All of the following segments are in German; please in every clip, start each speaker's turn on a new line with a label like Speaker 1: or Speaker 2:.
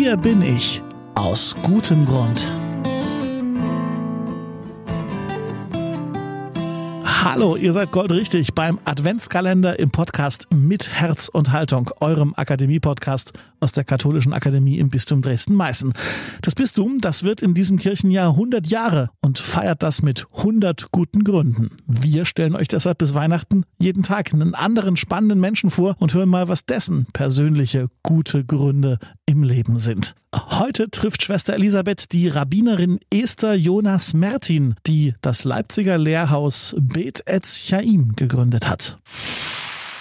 Speaker 1: Hier bin ich aus gutem Grund. Hallo, ihr seid goldrichtig beim Adventskalender im Podcast mit Herz und Haltung, eurem Akademie-Podcast aus der Katholischen Akademie im Bistum Dresden-Meißen. Das Bistum, das wird in diesem Kirchenjahr 100 Jahre und feiert das mit 100 guten Gründen. Wir stellen euch deshalb bis Weihnachten jeden Tag einen anderen spannenden Menschen vor und hören mal, was dessen persönliche gute Gründe im Leben sind. Heute trifft Schwester Elisabeth die Rabbinerin Esther Jonas Mertin, die das Leipziger Lehrhaus Bet Etz Chaim gegründet hat.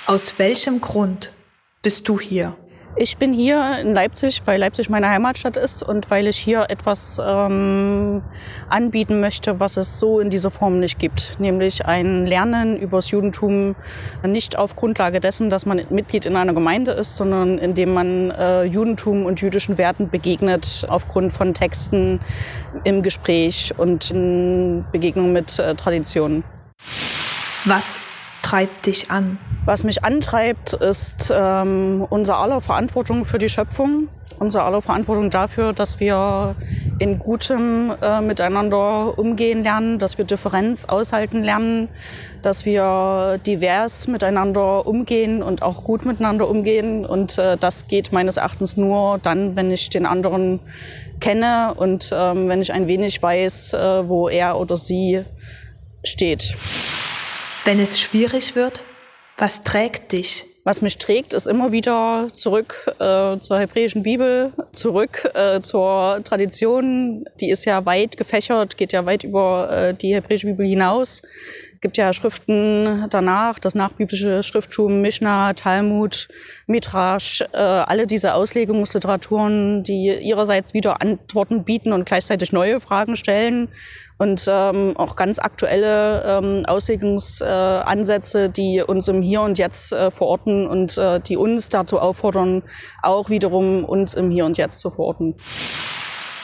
Speaker 2: Aus welchem Grund bist du hier?
Speaker 3: Ich bin hier in Leipzig, weil Leipzig meine Heimatstadt ist und weil ich hier etwas ähm, anbieten möchte, was es so in dieser Form nicht gibt. Nämlich ein Lernen übers Judentum nicht auf Grundlage dessen, dass man Mitglied in einer Gemeinde ist, sondern indem man äh, Judentum und jüdischen Werten begegnet aufgrund von Texten im Gespräch und in Begegnung mit äh, Traditionen.
Speaker 2: Was treibt dich an?
Speaker 3: Was mich antreibt, ist ähm, unser aller Verantwortung für die Schöpfung, unser aller Verantwortung dafür, dass wir in gutem äh, Miteinander umgehen lernen, dass wir Differenz aushalten lernen, dass wir divers miteinander umgehen und auch gut miteinander umgehen. Und äh, das geht meines Erachtens nur dann, wenn ich den anderen kenne und ähm, wenn ich ein wenig weiß, äh, wo er oder sie steht.
Speaker 2: Wenn es schwierig wird, was trägt dich?
Speaker 3: Was mich trägt, ist immer wieder zurück äh, zur hebräischen Bibel, zurück äh, zur Tradition. Die ist ja weit gefächert, geht ja weit über äh, die hebräische Bibel hinaus. Gibt ja Schriften danach, das nachbiblische Schrifttum, Mishnah, Talmud, Midrash, äh, alle diese Auslegungsliteraturen, die ihrerseits wieder Antworten bieten und gleichzeitig neue Fragen stellen und ähm, auch ganz aktuelle ähm, Auslegungsansätze, äh, die uns im Hier und Jetzt äh, verorten und äh, die uns dazu auffordern, auch wiederum uns im Hier und Jetzt zu verorten.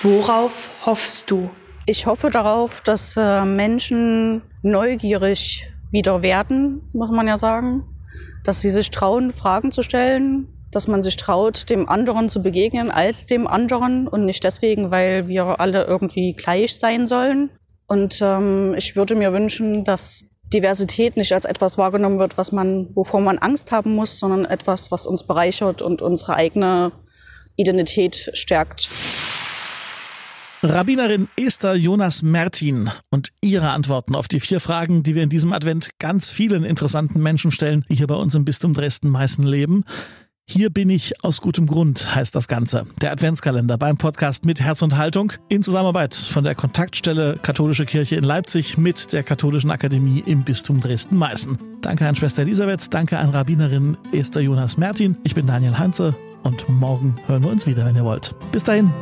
Speaker 2: Worauf hoffst du?
Speaker 3: Ich hoffe darauf, dass äh, Menschen neugierig wieder werden, muss man ja sagen, dass sie sich trauen, Fragen zu stellen, dass man sich traut, dem anderen zu begegnen als dem anderen und nicht deswegen, weil wir alle irgendwie gleich sein sollen. Und ähm, ich würde mir wünschen, dass Diversität nicht als etwas wahrgenommen wird, was man, wovor man Angst haben muss, sondern etwas, was uns bereichert und unsere eigene Identität stärkt.
Speaker 1: Rabbinerin Esther Jonas Mertin und ihre Antworten auf die vier Fragen, die wir in diesem Advent ganz vielen interessanten Menschen stellen, die hier bei uns im Bistum Dresden-Meißen leben. Hier bin ich aus gutem Grund, heißt das Ganze. Der Adventskalender beim Podcast mit Herz und Haltung in Zusammenarbeit von der Kontaktstelle Katholische Kirche in Leipzig mit der Katholischen Akademie im Bistum Dresden-Meißen. Danke an Schwester Elisabeth, danke an Rabbinerin Esther Jonas Mertin. Ich bin Daniel Heinze und morgen hören wir uns wieder, wenn ihr wollt. Bis dahin.